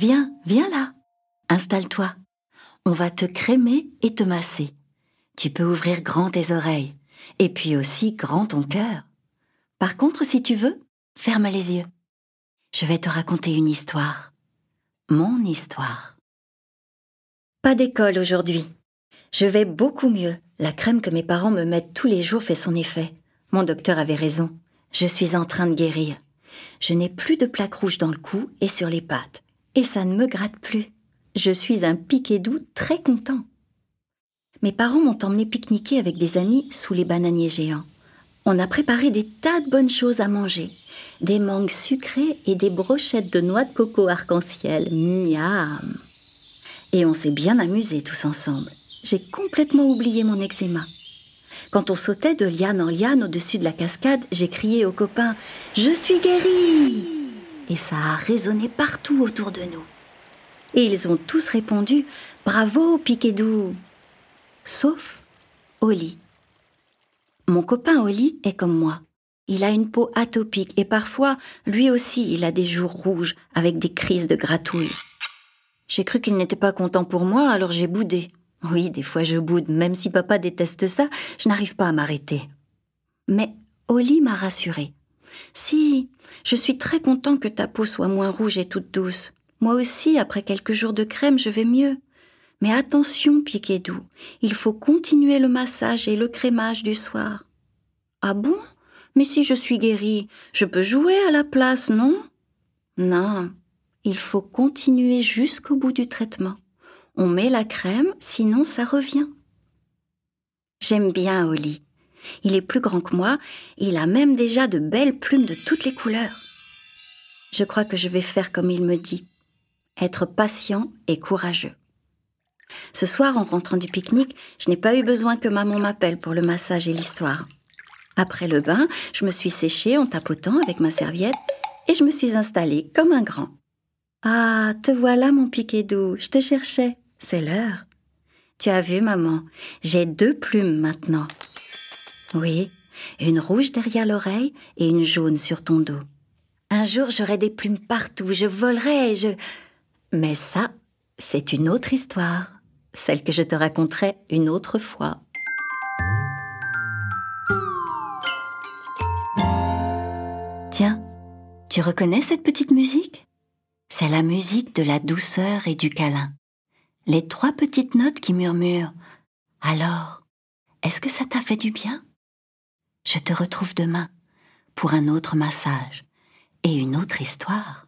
Viens, viens là. Installe-toi. On va te crémer et te masser. Tu peux ouvrir grand tes oreilles et puis aussi grand ton cœur. Par contre, si tu veux, ferme les yeux. Je vais te raconter une histoire. Mon histoire. Pas d'école aujourd'hui. Je vais beaucoup mieux. La crème que mes parents me mettent tous les jours fait son effet. Mon docteur avait raison. Je suis en train de guérir. Je n'ai plus de plaques rouges dans le cou et sur les pattes. Et ça ne me gratte plus. Je suis un piquet doux très content. Mes parents m'ont emmené pique-niquer avec des amis sous les bananiers géants. On a préparé des tas de bonnes choses à manger. Des mangues sucrées et des brochettes de noix de coco arc-en-ciel. Miam Et on s'est bien amusés tous ensemble. J'ai complètement oublié mon eczéma. Quand on sautait de liane en liane au-dessus de la cascade, j'ai crié aux copains Je suis guérie Et ça a résonné partout autour de nous. Et ils ont tous répondu Bravo, Piquedou Sauf Oli. Mon copain Oli est comme moi. Il a une peau atopique et parfois, lui aussi, il a des jours rouges avec des crises de gratouille. J'ai cru qu'il n'était pas content pour moi, alors j'ai boudé. Oui, des fois je boude, même si papa déteste ça, je n'arrive pas à m'arrêter. Mais Oli m'a rassurée. Si, je suis très content que ta peau soit moins rouge et toute douce. Moi aussi, après quelques jours de crème, je vais mieux. Mais attention, Piquet-Doux, il faut continuer le massage et le crémage du soir. Ah bon? Mais si je suis guérie, je peux jouer à la place, non? Non, il faut continuer jusqu'au bout du traitement. On met la crème, sinon ça revient. J'aime bien Oli. Il est plus grand que moi, il a même déjà de belles plumes de toutes les couleurs. Je crois que je vais faire comme il me dit. Être patient et courageux. Ce soir, en rentrant du pique-nique, je n'ai pas eu besoin que maman m'appelle pour le massage et l'histoire. Après le bain, je me suis séchée en tapotant avec ma serviette et je me suis installée comme un grand. Ah, te voilà mon piquet doux, je te cherchais. C'est l'heure. Tu as vu, maman, j'ai deux plumes maintenant. Oui, une rouge derrière l'oreille et une jaune sur ton dos. Un jour, j'aurai des plumes partout, je volerai je... Mais ça, c'est une autre histoire, celle que je te raconterai une autre fois. Tiens, tu reconnais cette petite musique? C'est la musique de la douceur et du câlin les trois petites notes qui murmurent. Alors, est-ce que ça t'a fait du bien? Je te retrouve demain pour un autre massage et une autre histoire.